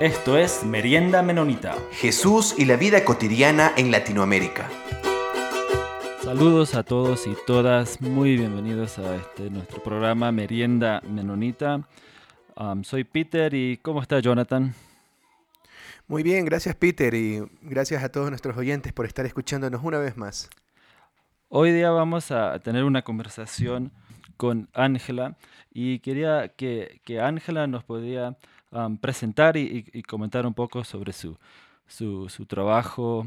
Esto es Merienda Menonita. Jesús y la vida cotidiana en Latinoamérica. Saludos a todos y todas, muy bienvenidos a este nuestro programa Merienda Menonita. Um, soy Peter y ¿cómo está Jonathan? Muy bien, gracias Peter y gracias a todos nuestros oyentes por estar escuchándonos una vez más. Hoy día vamos a tener una conversación con Ángela y quería que Ángela nos podía presentar y, comentar un poco sobre su, trabajo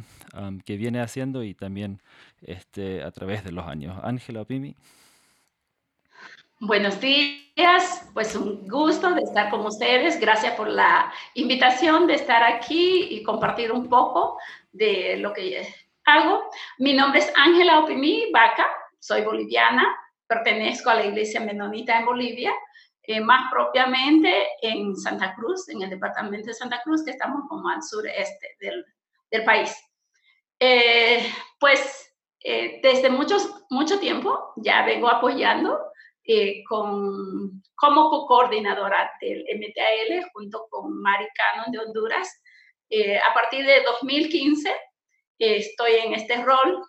que viene haciendo y también este, a través de los años. Ángela Pimi. Buenos días, pues un gusto de estar con ustedes. Gracias por la invitación de estar aquí y compartir un poco de lo que hago. Mi nombre es Ángela Opimi Vaca, soy boliviana, pertenezco a la Iglesia Menonita en Bolivia eh, más propiamente en Santa Cruz, en el departamento de Santa Cruz, que estamos como al sureste del, del país. Eh, pues eh, desde muchos, mucho tiempo ya vengo apoyando con, como coordinadora del MTAL junto con Mari Cannon de Honduras. a partir de 2015 estoy en este rol.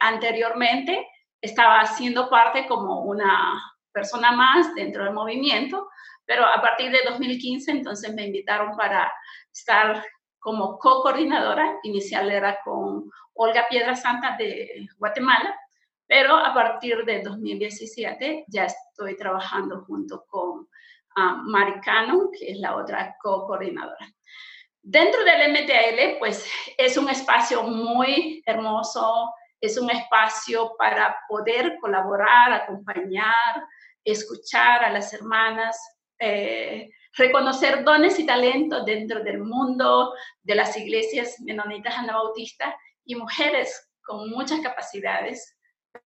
anteriormente estaba haciendo parte como una persona más dentro del movimiento, pero a partir de 2015 entonces me invitaron para estar como co-coordinadora, inicial era con Olga Piedra Santa de Guatemala, pero a partir de 2017 ya estoy trabajando junto con um, Mari Cano, que es la otra co-coordinadora. Dentro del MTL, pues es un espacio muy hermoso, es un espacio para poder colaborar, acompañar, escuchar a las hermanas, eh, reconocer dones y talentos dentro del mundo de las iglesias menonitas anabautistas y mujeres con muchas capacidades,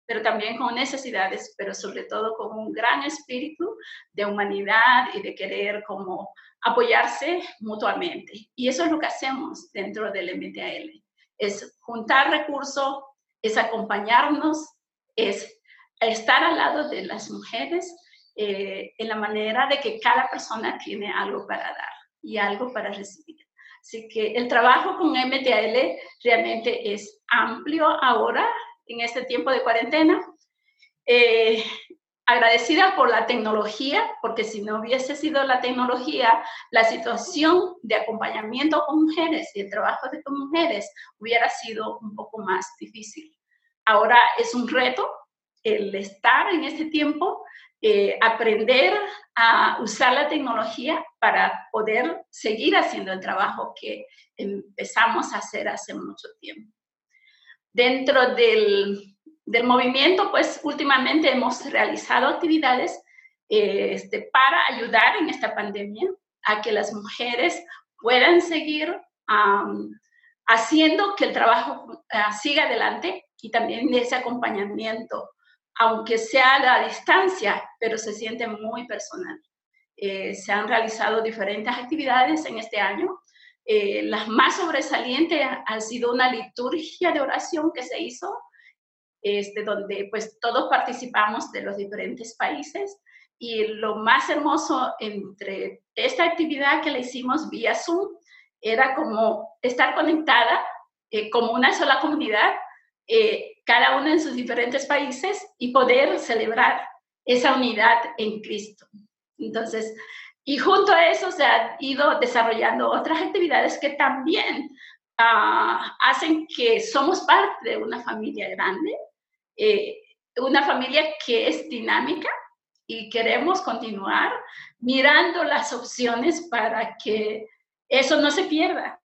pero también con necesidades, pero sobre todo con un gran espíritu de humanidad y de querer como apoyarse mutuamente. Y eso es lo que hacemos dentro del MTAL, es juntar recursos, es acompañarnos, es estar al lado de las mujeres eh, en la manera de que cada persona tiene algo para dar y algo para recibir. Así que el trabajo con MTL realmente es amplio ahora, en este tiempo de cuarentena. Eh, agradecida por la tecnología, porque si no hubiese sido la tecnología, la situación de acompañamiento con mujeres y el trabajo de con mujeres hubiera sido un poco más difícil. Ahora es un reto el estar en este tiempo, eh, aprender a usar la tecnología para poder seguir haciendo el trabajo que empezamos a hacer hace mucho tiempo. Dentro del, del movimiento, pues últimamente hemos realizado actividades eh, este, para ayudar en esta pandemia a que las mujeres puedan seguir haciendo que el trabajo ah, siga adelante y también ese acompañamiento aunque sea a la distancia, pero se siente muy personal. Eh, se han realizado diferentes actividades en este año. Eh, las más sobresalientes han sido una liturgia de oración que se hizo, este, donde pues todos participamos de los diferentes países. Y lo más hermoso entre esta actividad que le hicimos vía Zoom era como estar conectada eh, como una sola comunidad eh, cada uno en sus diferentes países y poder celebrar esa unidad en Cristo. Entonces, y junto a eso se han ido desarrollando otras actividades que también ah, hacen que somos parte de una familia grande, eh, una familia que es dinámica y queremos continuar mirando las opciones para que eso no se pierda,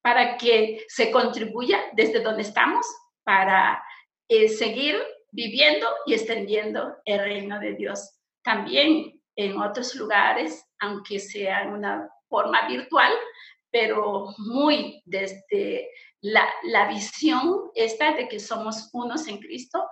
para que se contribuya desde donde estamos para eh, seguir viviendo y extendiendo el reino de Dios. También en otros lugares, aunque sea en una forma virtual, pero muy desde la, la visión esta de que somos unos en Cristo,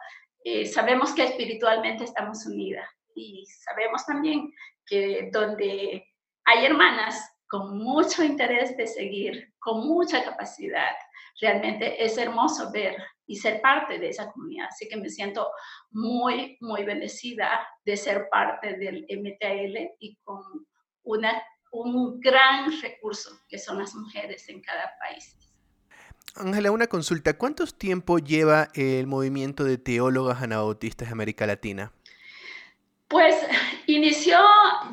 eh, sabemos que espiritualmente estamos unidas y sabemos también que donde hay hermanas con mucho interés de seguir, con mucha capacidad, realmente es hermoso ver y ser parte de esa comunidad. Así que me siento muy, muy bendecida de ser parte del MTL y con una, un gran recurso que son las mujeres en cada país. Ángela, una consulta. ¿Cuánto tiempo lleva el movimiento de teólogas anabautistas de América Latina? Pues inició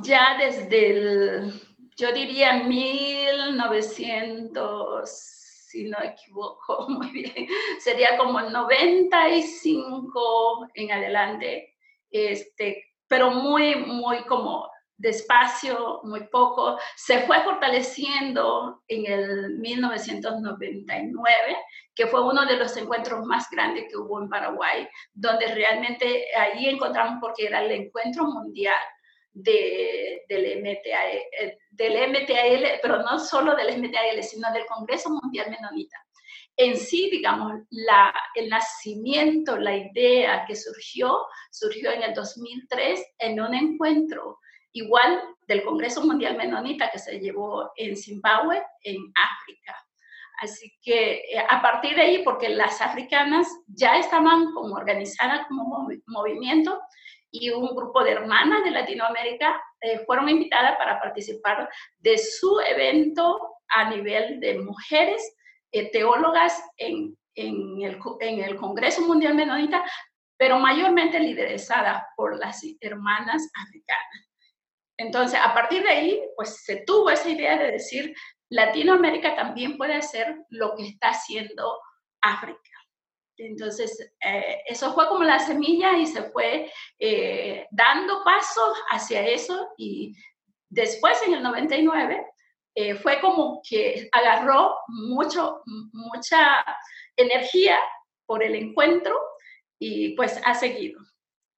ya desde el, yo diría, 1900, si no equivoco muy bien, sería como 95 en adelante, este, pero muy, muy como despacio, muy poco, se fue fortaleciendo en el 1999, que fue uno de los encuentros más grandes que hubo en Paraguay, donde realmente ahí encontramos porque era el encuentro mundial de, del, MTAL, eh, del MTAL, pero no solo del MTAL, sino del Congreso Mundial Menonita. En sí, digamos, la, el nacimiento, la idea que surgió, surgió en el 2003 en un encuentro igual del Congreso Mundial Menonita que se llevó en Zimbabue, en África. Así que eh, a partir de ahí, porque las africanas ya estaban como organizadas como movimiento y un grupo de hermanas de Latinoamérica eh, fueron invitadas para participar de su evento a nivel de mujeres eh, teólogas en, en, el, en el Congreso Mundial Menonita, pero mayormente lideradas por las hermanas africanas. Entonces, a partir de ahí, pues se tuvo esa idea de decir, Latinoamérica también puede hacer lo que está haciendo África. Entonces, eh, eso fue como la semilla y se fue eh, dando pasos hacia eso y después en el 99 eh, fue como que agarró mucho, mucha energía por el encuentro y pues ha seguido.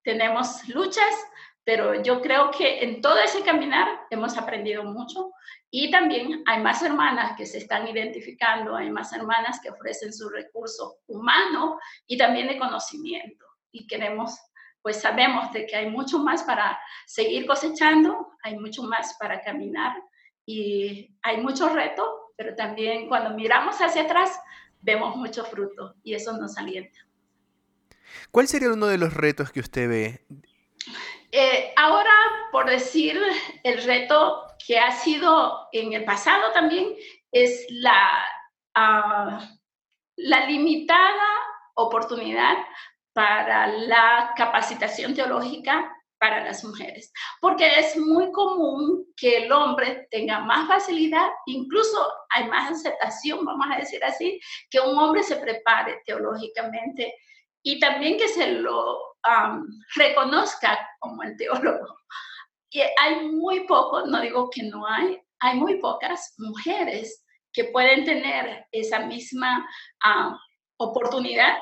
Tenemos luchas, pero yo creo que en todo ese caminar hemos aprendido mucho y también hay más hermanas que se están identificando, hay más hermanas que ofrecen su recurso humano y también de conocimiento. Y queremos, pues sabemos de que hay mucho más para seguir cosechando, hay mucho más para caminar y hay mucho reto, pero también cuando miramos hacia atrás vemos mucho fruto y eso nos alienta. ¿Cuál sería uno de los retos que usted ve eh, ahora, por decir, el reto que ha sido en el pasado también es la, ah, la limitada oportunidad para la capacitación teológica para las mujeres, porque es muy común que el hombre tenga más facilidad, incluso hay más aceptación, vamos a decir así, que un hombre se prepare teológicamente y también que se lo reconozca como el teólogo. Y hay muy pocos, no digo que no hay, hay muy pocas mujeres que pueden tener esa misma oportunidad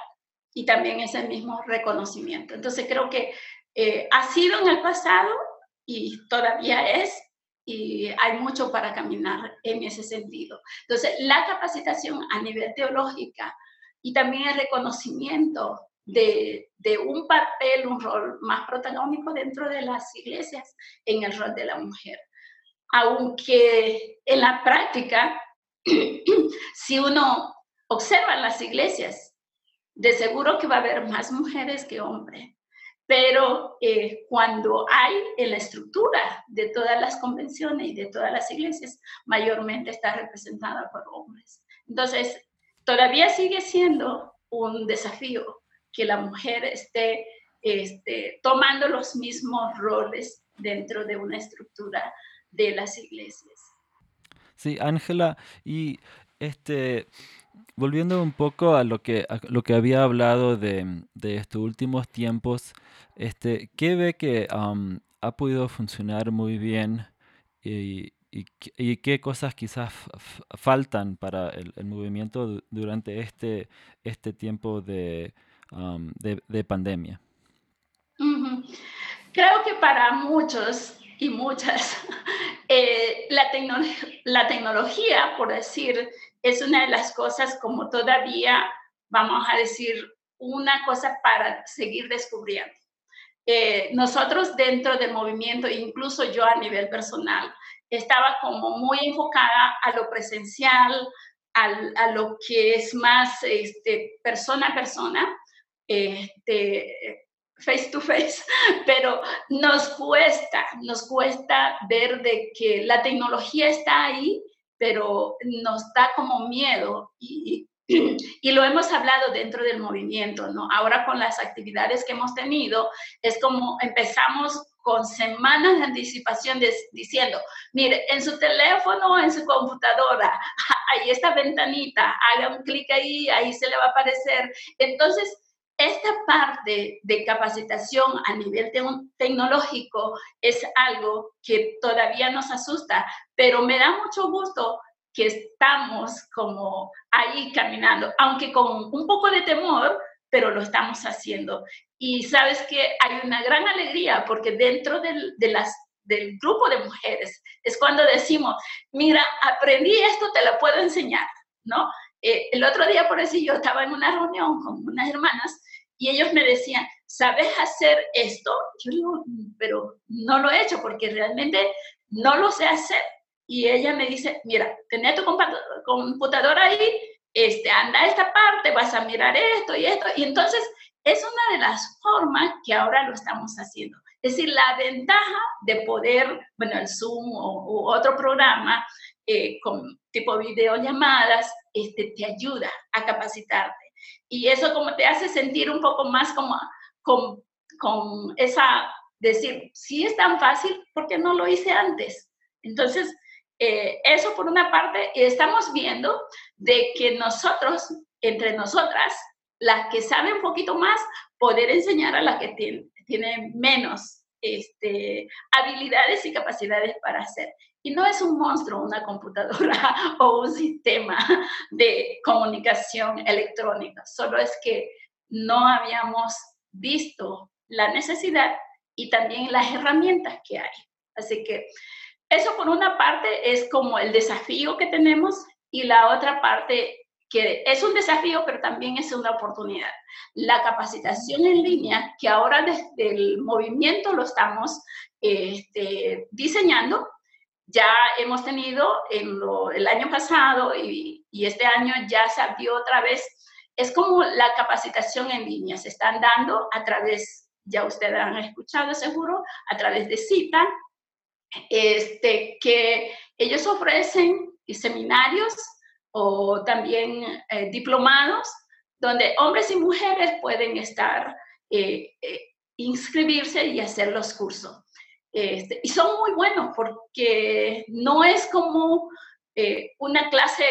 y también ese mismo reconocimiento. Entonces creo que eh, ha sido en el pasado y todavía es, y hay mucho para caminar en ese sentido. Entonces, la capacitación a nivel teológica y también el reconocimiento de, un papel, un rol más protagónico dentro de las iglesias en el rol de la mujer. Aunque en la práctica, si uno observa las iglesias, de seguro que va a haber más mujeres que hombres, pero eh, cuando hay en la estructura de todas las convenciones y de todas las iglesias, mayormente está representada por hombres. Entonces, todavía sigue siendo un desafío que la mujer esté este, tomando los mismos roles dentro de una estructura de las iglesias. Sí, Ángela, y este, volviendo un poco a lo que, lo que había hablado de, estos últimos tiempos, este, ¿qué ve que ha podido funcionar muy bien y, qué cosas quizás faltan para el, el, movimiento durante este, este tiempo de, Um, de, pandemia? Creo que para muchos y muchas, eh, la, la tecnología, por decir, es una de las cosas como todavía, vamos a decir, una cosa para seguir descubriendo. Eh, nosotros dentro del movimiento, incluso yo a nivel personal, estaba como muy enfocada a lo presencial, a lo que es más este, persona a persona, este, face to face, pero nos cuesta, nos cuesta ver de que la tecnología está ahí, pero nos da como miedo y, y lo hemos hablado dentro del movimiento, ¿no? Ahora con las actividades que hemos tenido, es como empezamos con semanas de anticipación diciendo, mire, en su teléfono en su computadora, ahí está ventanita, haga un clic ahí, ahí se le va a aparecer. Entonces, esta parte de capacitación a nivel tecnológico es algo que todavía nos asusta, pero me da mucho gusto que estamos como ahí caminando, aunque con un poco de temor, pero lo estamos haciendo. Y sabes que hay una gran alegría porque dentro del, del grupo de mujeres es cuando decimos, mira, aprendí esto, te lo puedo enseñar, ¿no? Eh, el otro día, por eso yo estaba en una reunión con unas hermanas y ellos me decían, ¿sabes hacer esto? Yo digo, pero no lo he hecho porque realmente no lo sé hacer. Y ella me dice, mira, tenés tu computadora ahí, este, anda a esta parte, vas a mirar esto y esto. Y entonces es una de las formas que ahora lo estamos haciendo. Es decir, la ventaja de poder, bueno, el Zoom o, otro programa eh, con tipo videollamadas, este, te ayuda a capacitarte. Y eso como te hace sentir un poco más como con, con esa, decir, si es tan fácil, porque no lo hice antes? Entonces, eh, eso por una parte, estamos viendo de que nosotros, entre nosotras, las que saben un poquito más, poder enseñar a las que tienen, menos este, habilidades y capacidades para hacer. Y no es un monstruo una computadora o un sistema de comunicación electrónica, solo es que no habíamos visto la necesidad y también las herramientas que hay. Así que eso por una parte es como el desafío que tenemos y la otra parte que es un desafío, pero también es una oportunidad. La capacitación en línea, que ahora desde el movimiento lo estamos este, diseñando, ya hemos tenido en el año pasado y, este año ya se abrió otra vez, es como la capacitación en línea, se están dando a través, ya ustedes han escuchado seguro, a través de cita, este, que ellos ofrecen seminarios o también eh, diplomados donde hombres y mujeres pueden estar, eh, eh, inscribirse y hacer los cursos. Este, y son muy buenos porque no es como una clase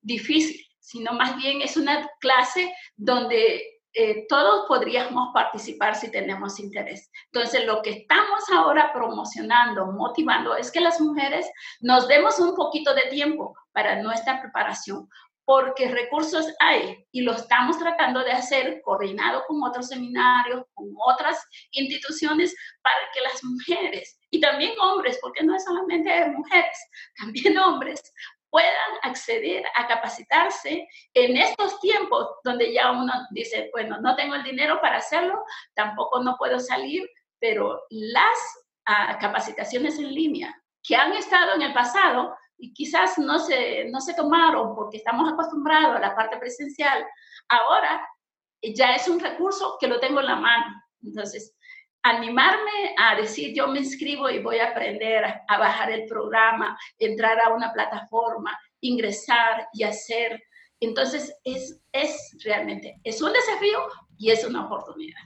difícil, sino más bien es una clase donde eh, todos podríamos participar si tenemos interés. Entonces, lo que estamos ahora promocionando, motivando, es que las mujeres nos demos un poquito de tiempo para nuestra preparación, porque recursos hay y lo estamos tratando de hacer coordinado con otros seminarios, con otras instituciones, para que las mujeres y también hombres, porque no es solamente mujeres, también hombres, puedan acceder a capacitarse en estos tiempos donde ya uno dice, bueno, no tengo el dinero para hacerlo, tampoco no puedo salir, pero las ah, capacitaciones en línea que han estado en el pasado y quizás no se, no se tomaron porque estamos acostumbrados a la parte presencial, ahora ya es un recurso que lo tengo en la mano. Entonces, animarme a decir yo me inscribo y voy a aprender a, bajar el programa, entrar a una plataforma, ingresar y hacer. Entonces es, es realmente, es un desafío y es una oportunidad.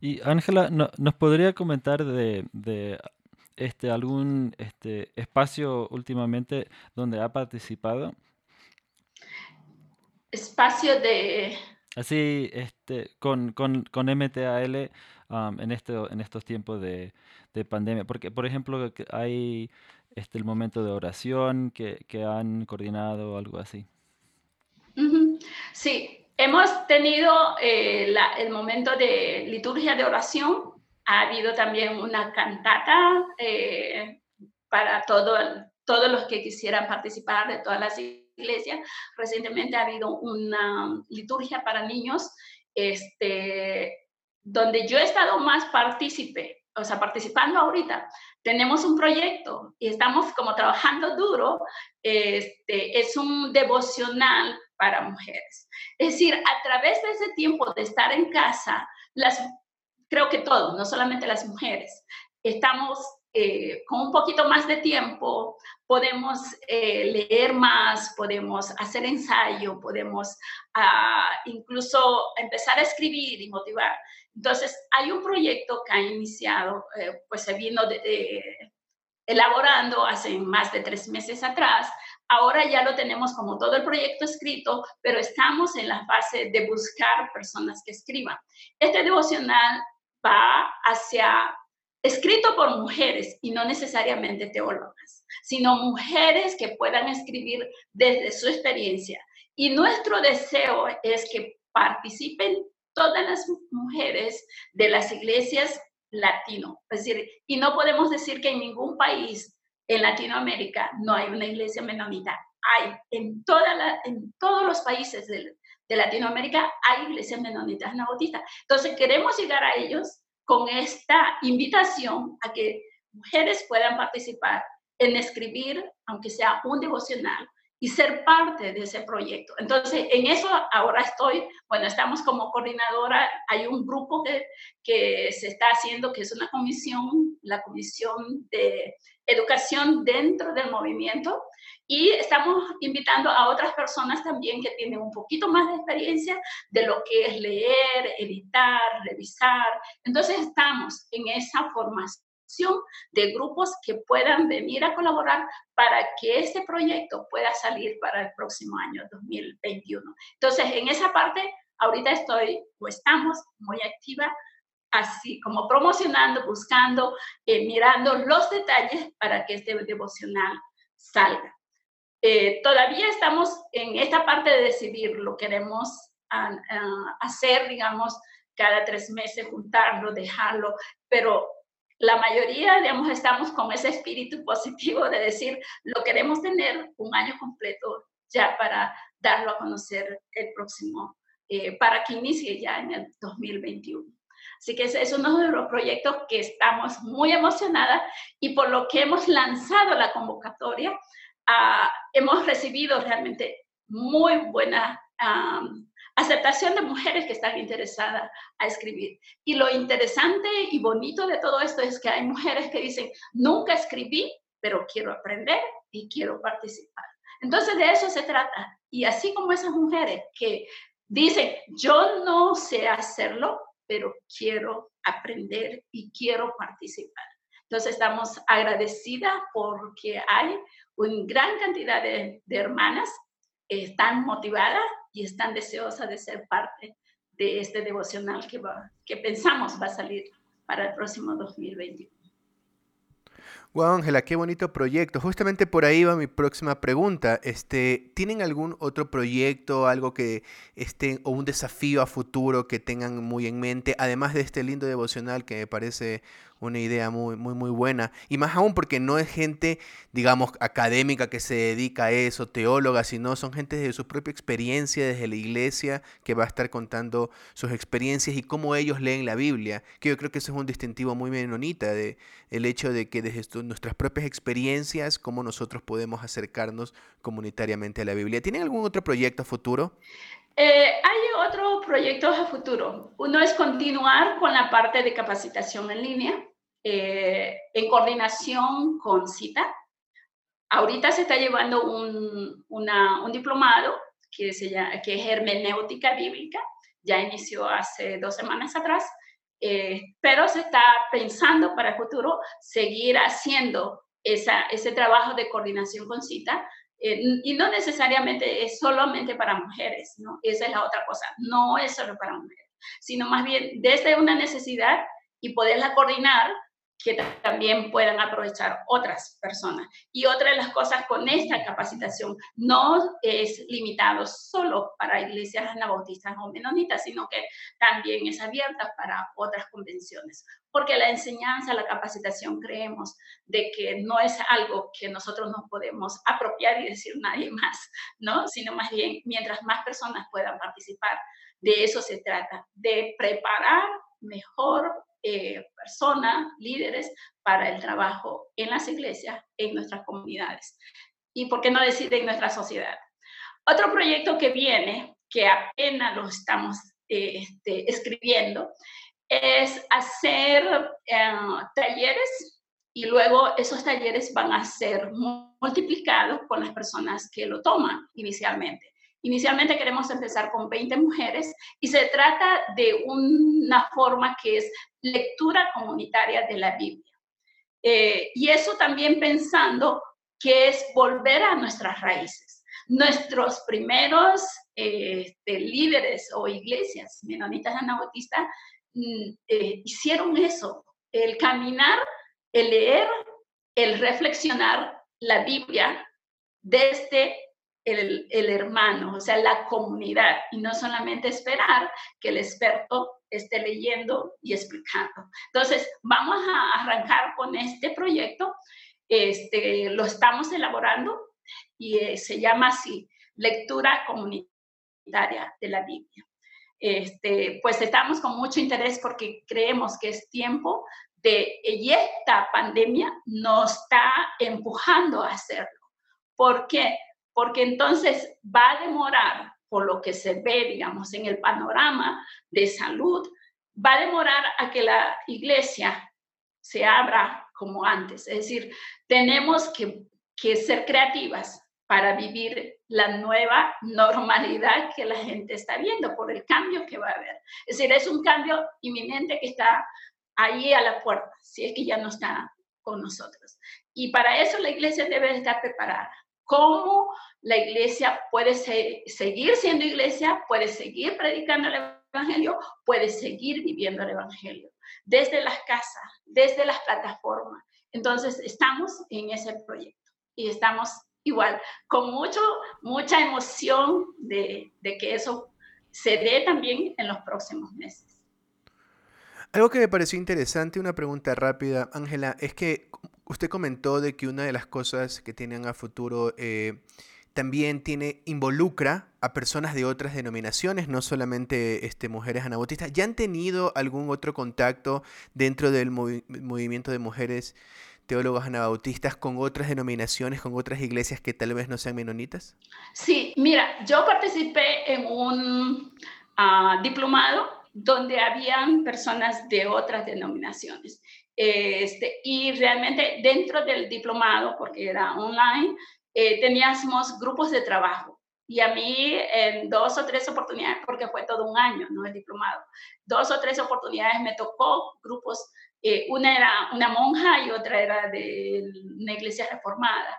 Y Ángela, ¿nos podría comentar de, de, este, algún este, espacio últimamente donde ha participado? Espacio de... Así, este, con, con, con MTAL en, este, en estos tiempos de, de, pandemia? Porque, por ejemplo, hay este, el momento de oración que, que han coordinado, algo así. Sí, hemos tenido eh, el momento de liturgia de oración. Ha habido también una cantata eh, para todo, todos los que quisieran participar de todas las iglesias. Recientemente ha habido una liturgia para niños este, donde yo he estado más partícipe, o sea, participando ahorita, tenemos un proyecto y estamos como trabajando duro, este, es un devocional para mujeres. Es decir, a través de ese tiempo de estar en casa, las, creo que todos, no solamente las mujeres, estamos eh, con un poquito más de tiempo, podemos eh, leer más, podemos hacer ensayo, podemos ah, incluso empezar a escribir y motivar. Entonces, hay un proyecto que ha iniciado, eh, pues se vino elaborando hace más de tres meses atrás. Ahora ya lo tenemos como todo el proyecto escrito, pero estamos en la fase de buscar personas que escriban. Este devocional hacia escrito por mujeres y no necesariamente teólogas, sino mujeres que puedan escribir desde su experiencia. Y nuestro deseo es que participen todas las mujeres de las iglesias latino. Es decir, y no podemos decir que en ningún país en Latinoamérica no hay una iglesia menonita. Hay en, toda la, en todos los países de, de Latinoamérica hay iglesias menonitas nautistas. Entonces queremos llegar a ellos con esta invitación a que mujeres puedan participar en escribir, aunque sea un devocional, y ser parte de ese proyecto. Entonces, en eso ahora estoy, bueno, estamos como coordinadora, hay un grupo que, que se está haciendo, que es una comisión, la Comisión de Educación dentro del movimiento, y estamos invitando a otras personas también que tienen un poquito más de experiencia de lo que es leer, editar, revisar. Entonces estamos en esa formación de grupos que puedan venir a colaborar para que este proyecto pueda salir para el próximo año 2021. Entonces, en esa parte, ahorita estoy o estamos muy activa, así como promocionando, buscando, eh, mirando los detalles para que este devocional salga. Eh, todavía estamos en esta parte de decidir, lo queremos ah, ah, hacer, digamos, cada tres meses, juntarlo, dejarlo, pero la mayoría, digamos, estamos con ese espíritu positivo de decir, lo queremos tener un año completo ya para darlo a conocer el próximo, eh, para que inicie ya en el 2021. Así que ese es uno de los proyectos que estamos muy emocionadas y por lo que hemos lanzado la convocatoria, ah, hemos recibido realmente muy buena aceptación de mujeres que están interesadas a escribir. Y lo interesante y bonito de todo esto es que hay mujeres que dicen, nunca escribí, pero quiero aprender y quiero participar. Entonces de eso se trata. Y así como esas mujeres que dicen, yo no sé hacerlo, pero quiero aprender y quiero participar. Entonces estamos agradecidas porque hay una gran cantidad de, de hermanas que están motivadas y están deseosas de ser parte de este devocional que, que pensamos va a salir para el próximo 2021. Wow, Ángela, qué bonito proyecto. Justamente por ahí va mi próxima pregunta. Este, ¿Tienen algún otro proyecto, algo que esté, o un desafío a futuro que tengan muy en mente, además de este lindo devocional que me parece una idea muy, muy, muy buena. Y más aún porque no es gente, digamos, académica que se dedica a eso, teóloga, sino son gente de su propia experiencia desde la iglesia que va a estar contando sus experiencias y cómo ellos leen la Biblia. Que yo creo que eso es un distintivo muy menonita, de, el hecho de que desde nuestras propias experiencias, cómo nosotros podemos acercarnos comunitariamente a la Biblia. ¿Tienen algún otro proyecto futuro? Eh, hay otros proyectos a futuro. Uno es continuar con la parte de capacitación en línea eh, en coordinación con CITA. Ahorita se está llevando un, diplomado que, se llama, que es hermenéutica bíblica. Ya inició hace dos semanas atrás. Eh, pero se está pensando para el futuro seguir haciendo ese trabajo de coordinación con CITA eh, y no necesariamente es solamente para mujeres, ¿no? Esa es la otra cosa, no es solo para mujeres, sino más bien desde una necesidad y poderla coordinar que también puedan aprovechar otras personas. Y otra de las cosas con esta capacitación no es limitado solo para iglesias anabautistas o menonitas, sino que también es abierta para otras convenciones. Porque la enseñanza, la capacitación, creemos de que no es algo que nosotros nos podemos apropiar y decir nadie más, ¿no? Sino más bien, mientras más personas puedan participar, de eso se trata, de preparar mejor eh, personas, líderes, para el trabajo en las iglesias, en nuestras comunidades. Y por qué no decir en nuestra sociedad. Otro proyecto que viene, que apenas lo estamos eh, este, escribiendo, es hacer eh, talleres y luego esos talleres van a ser multiplicados con las personas que lo toman inicialmente. Inicialmente queremos empezar con 20 mujeres y se trata de una forma que es lectura comunitaria de la Biblia. Eh, y eso también pensando que es volver a nuestras raíces. Nuestros primeros este, líderes o iglesias menonitas anabautistas mm, eh, hicieron eso, el caminar, el leer, el reflexionar la Biblia desde el, el, hermano, o sea, la comunidad, y no solamente esperar que el experto esté leyendo y explicando. Entonces, vamos a arrancar con este proyecto. Este, lo estamos elaborando y eh, se llama así, lectura comunitaria de la Biblia. Este, pues estamos con mucho interés porque creemos que es tiempo de, y esta pandemia nos está empujando a hacerlo. ¿Por qué? Porque entonces va a demorar, por lo que se ve, digamos, en el panorama de salud, va a demorar a que la iglesia se abra como antes. Es decir, tenemos que, ser creativas para vivir la nueva normalidad que la gente está viendo por el cambio que va a haber. Es decir, es un cambio inminente que está ahí a la puerta, si es que ya no está con nosotros. Y para eso la iglesia debe estar preparada. ¿Cómo la iglesia puede seguir siendo iglesia, puede seguir predicando el evangelio, puede seguir viviendo el evangelio? Desde las casas, desde las plataformas. Entonces, estamos en ese proyecto y estamos igual, con mucho, mucha emoción de, que eso se dé también en los próximos meses. Algo que me pareció interesante, una pregunta rápida, Ángela, es que usted comentó de que una de las cosas que tienen a futuro eh, también tiene, involucra a personas de otras denominaciones, no solamente este, mujeres anabautistas. ¿Ya han tenido algún otro contacto dentro del movimiento de mujeres teólogos anabautistas con otras denominaciones, con otras iglesias que tal vez no sean menonitas? Sí, mira, yo participé en un ah, diplomado donde habían personas de otras denominaciones. Este, y realmente dentro del diplomado, porque era online, eh, teníamos grupos de trabajo. Y a mí en dos o tres oportunidades, porque fue todo un año, no el diplomado, dos o tres oportunidades me tocó grupos eh, una era una monja y otra era de una iglesia reformada.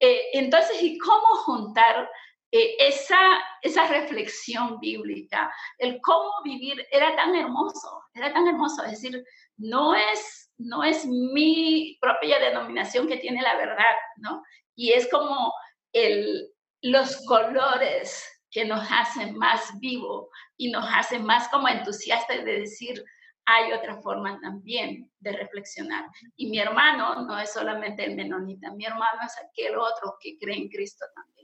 Eh, entonces, ¿y cómo juntar eh, esa, esa reflexión bíblica? El cómo vivir era tan hermoso, era tan hermoso. Es decir, no es, no es mi propia denominación que tiene la verdad, ¿no? Y es como el, los colores que nos hacen más vivo y nos hacen más como entusiastas de decir, hay otra forma también de reflexionar. Y mi hermano no es solamente el menonita, mi hermano es aquel otro que cree en Cristo también.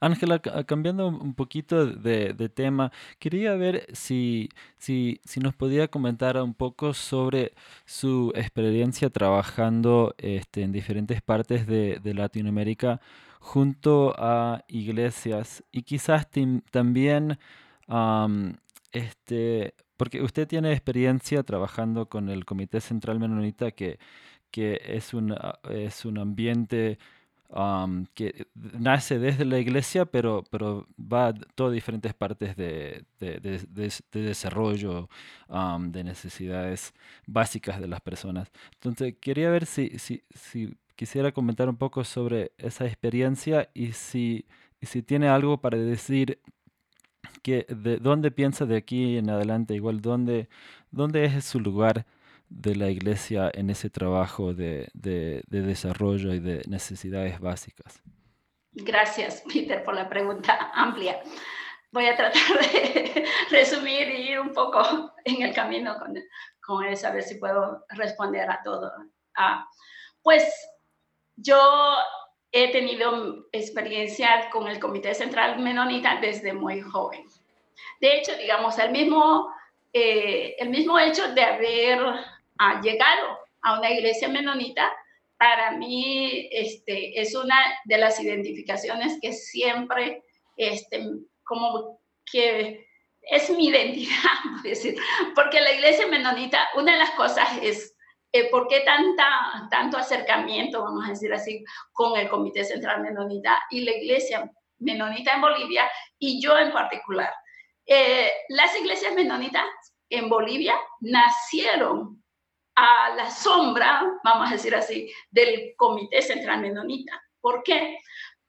Ángela, cambiando un poquito de, tema, quería ver si, si, si, nos podía comentar un poco sobre su experiencia trabajando este, en diferentes partes de, Latinoamérica junto a iglesias. Y quizás también este, porque usted tiene experiencia trabajando con el Comité Central Menonita, que, que es, un, ah, es un ambiente que nace desde la iglesia, pero, pero va a todas diferentes partes de, desarrollo, de necesidades básicas de las personas. Entonces, quería ver si, si, si quisiera comentar un poco sobre esa experiencia y si, y si tiene algo para decir que de dónde piensa de aquí en adelante, igual dónde, dónde es su lugar de la iglesia en ese trabajo de, de, desarrollo y de necesidades básicas. Gracias, Peter, por la pregunta amplia. Voy a tratar de resumir y ir un poco en el camino con, con eso, a ver si puedo responder a todo. Ah, pues yo he tenido experiencia con el Comité Central Menonita desde muy joven. De hecho, digamos, el mismo, eh, el mismo hecho de haber ah, llegado a una iglesia menonita, para mí este, es una de las identificaciones que siempre, este, como que es mi identidad, decir, porque la iglesia menonita, una de las cosas es eh, por qué tanta, tanto acercamiento, vamos a decir así, con el Comité Central Menonita y la iglesia menonita en Bolivia y yo en particular. Eh, las iglesias menonitas en Bolivia nacieron a la sombra, vamos a decir así, del Comité Central Menonita. ¿Por qué?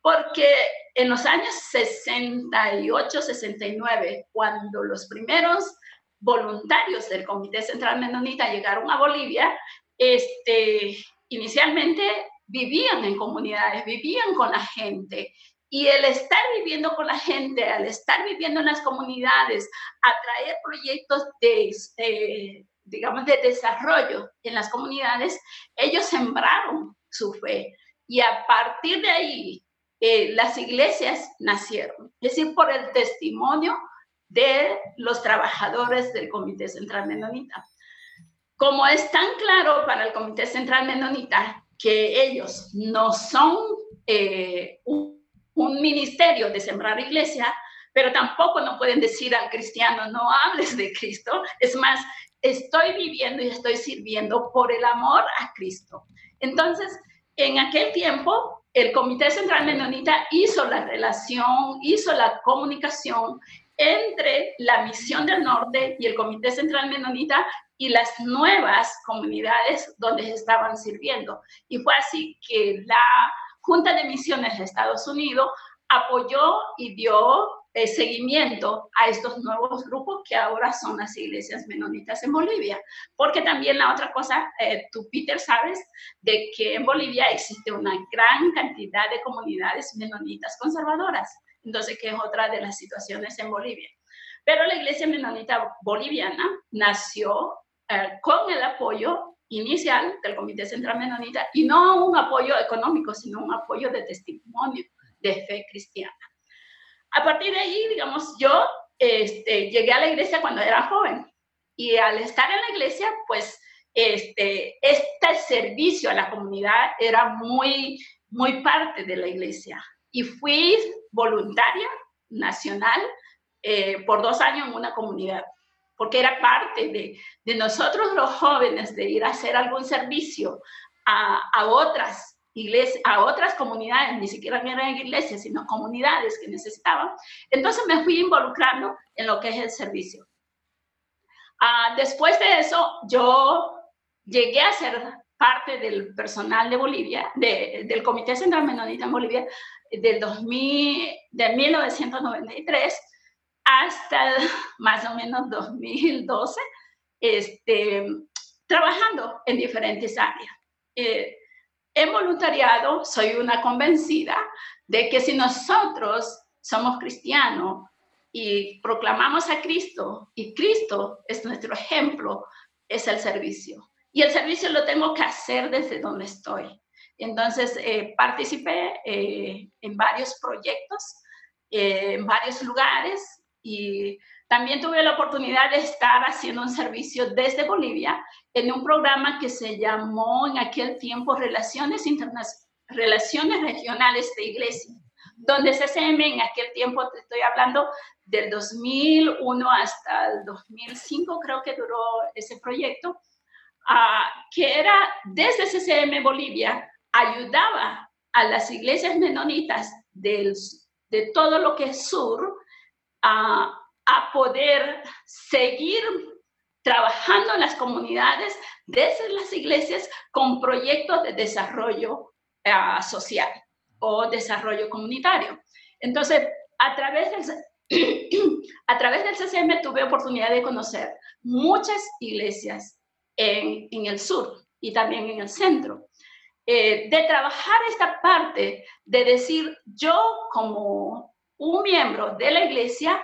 Porque en los años 68, 69, cuando los primeros voluntarios del Comité Central Menonita llegaron a Bolivia, este, inicialmente vivían en comunidades, vivían con la gente. Y el estar viviendo con la gente, al estar viviendo en las comunidades, atraer proyectos de, digamos, de desarrollo en las comunidades, ellos sembraron su fe. Y a partir de ahí, eh, las iglesias nacieron. Es decir, por el testimonio de los trabajadores del Comité Central Menonita. Como es tan claro para el Comité Central Menonita que ellos no son eh, un, ministerio de sembrar iglesia, pero tampoco no pueden decir al cristiano, no hables de Cristo. Es más, estoy viviendo y estoy sirviendo por el amor a Cristo. Entonces, en aquel tiempo, el Comité Central Menonita hizo la relación, hizo la comunicación entre la Misión del Norte y el Comité Central Menonita y las nuevas comunidades donde estaban sirviendo. Y fue así que la Junta de Misiones de Estados Unidos apoyó y dio eh, seguimiento a estos nuevos grupos que ahora son las iglesias menonitas en Bolivia. Porque también la otra cosa, eh, tú Peter sabes de que en Bolivia existe una gran cantidad de comunidades menonitas conservadoras. Entonces, que es otra de las situaciones en Bolivia. Pero la iglesia menonita boliviana nació eh, con el apoyo inicial del Comité Central Menonita y no un apoyo económico, sino un apoyo de testimonio de fe cristiana. A partir de ahí, digamos, yo este, llegué a la iglesia cuando era joven. Y al estar en la iglesia, pues este, este servicio a la comunidad era muy, muy parte de la iglesia. Y fui voluntaria nacional eh, por dos años en una comunidad, porque era parte de, de, nosotros los jóvenes de ir a hacer algún servicio a, a otras iglesias, a otras comunidades, ni siquiera eran iglesias, sino comunidades que necesitaban. Entonces me fui involucrando en lo que es el servicio. Ah, después de eso, yo llegué a ser parte del personal de Bolivia, de, del Comité Central Menonita en Bolivia, del 2000, de 1993 hasta más o menos 2012, este, trabajando en diferentes áreas. Eh, en voluntariado soy una convencida de que si nosotros somos cristianos y proclamamos a Cristo y Cristo es nuestro ejemplo, es el servicio. Y el servicio lo tengo que hacer desde donde estoy. Entonces, eh, participé eh, en varios proyectos, eh, en varios lugares y también tuve la oportunidad de estar haciendo un servicio desde Bolivia en un programa que se llamó en aquel tiempo Relaciones, Relaciones Regionales de Iglesia, donde CCM en aquel tiempo, te estoy hablando del 2001 hasta el 2005, creo que duró ese proyecto, ah, que era desde CCM Bolivia ayudaba a las iglesias menonitas del, de todo lo que es sur a, a poder seguir trabajando en las comunidades desde las iglesias con proyectos de desarrollo uh, social o desarrollo comunitario. Entonces, a través del, a través del CCM tuve oportunidad de conocer muchas iglesias en, en el sur y también en el centro. Eh, de trabajar esta parte de decir, yo como un miembro de la iglesia,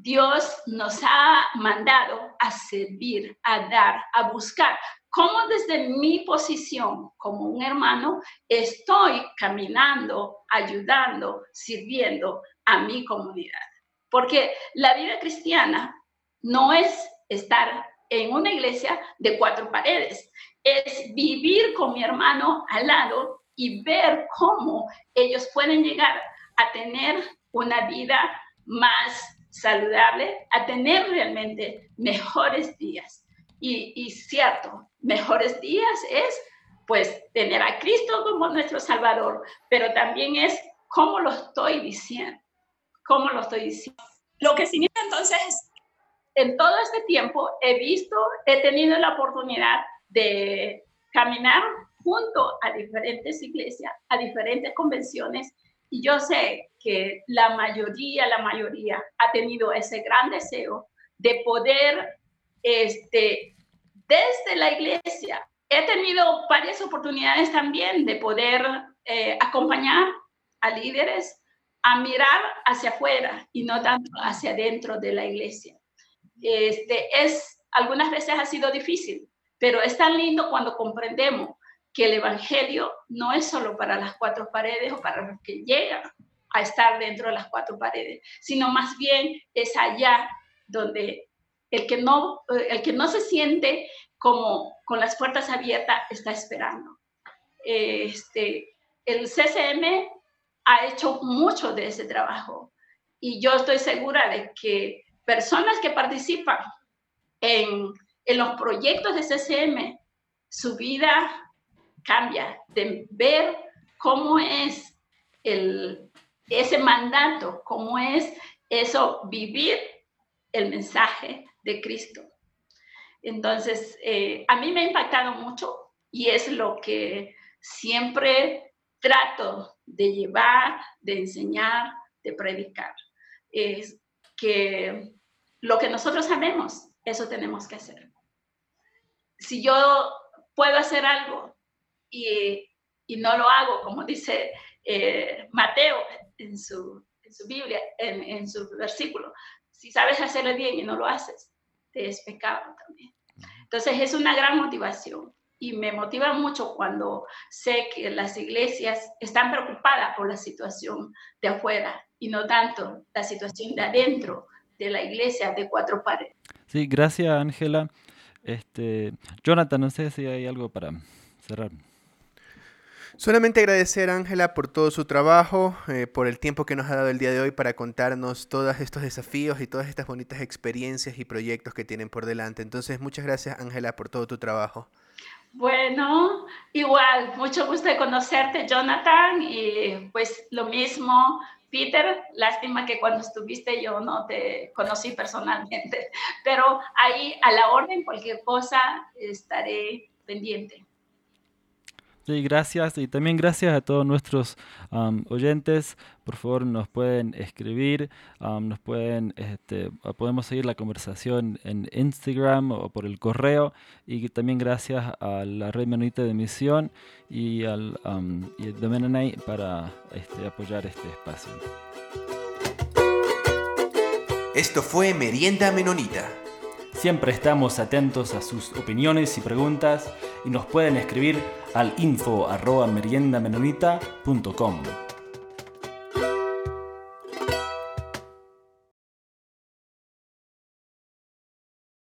Dios nos ha mandado a servir, a dar, a buscar. ¿Cómo desde mi posición como un hermano estoy caminando, ayudando, sirviendo a mi comunidad? Porque la vida cristiana no es estar en una iglesia de cuatro paredes, es vivir con mi hermano al lado y ver cómo ellos pueden llegar a tener una vida más saludable, a tener realmente mejores días. Y, cierto, mejores días es pues tener a Cristo como nuestro Salvador, pero también es cómo lo estoy diciendo, cómo lo estoy diciendo. Lo que significa entonces, en todo este tiempo he visto, he tenido la oportunidad de caminar junto a diferentes iglesias, a diferentes convenciones, y yo sé que la mayoría, la mayoría ha tenido ese gran deseo de poder, este, desde la iglesia, he tenido varias oportunidades también de poder eh, acompañar a líderes a mirar hacia afuera y no tanto hacia adentro de la iglesia. Este, es, algunas veces ha sido difícil, pero es tan lindo cuando comprendemos que el Evangelio no es solo para las cuatro paredes o para los que llegan a estar dentro de las cuatro paredes, sino más bien es allá donde el que no, el que no se siente como con las puertas abiertas está esperando. Este, el CCM ha hecho mucho de ese trabajo y yo estoy segura de que personas que participan en, en los proyectos de CCM, su vida cambia, de ver cómo es el, ese mandato, cómo es eso, vivir el mensaje de Cristo. Entonces, eh, a mí me ha impactado mucho y es lo que siempre trato de llevar, de enseñar, de predicar. Es que lo que nosotros sabemos, eso tenemos que hacer. Si yo puedo hacer algo y, y no lo hago, como dice eh, Mateo en su, en su Biblia, en, en, su versículo. Si sabes hacerlo bien y no lo haces, te es pecado también. Entonces es una gran motivación y me motiva mucho cuando sé que las iglesias están preocupadas por la situación de afuera y no tanto la situación de adentro de la iglesia de cuatro paredes. Sí, gracias Ángela. Este, Jonathan, no sé si hay algo para cerrar. Solamente agradecer a Ángela por todo su trabajo, eh, por el tiempo que nos ha dado el día de hoy para contarnos todos estos desafíos y todas estas bonitas experiencias y proyectos que tienen por delante. Entonces, muchas gracias Ángela por todo tu trabajo. Bueno, igual, mucho gusto de conocerte, Jonathan, y pues lo mismo, Peter, lástima que cuando estuviste yo no te conocí personalmente, pero ahí a la orden, cualquier cosa, estaré pendiente. Sí, gracias y también gracias a todos nuestros oyentes. Por favor, nos pueden escribir, nos pueden, este, podemos seguir la conversación en Instagram o por el correo y también gracias a la Red Menonita de Misión y al y de Mennonite para este, apoyar este espacio. Esto fue Merienda Menonita. Siempre estamos atentos a sus opiniones y preguntas y nos pueden escribir al info arroba meriendamenonita.com.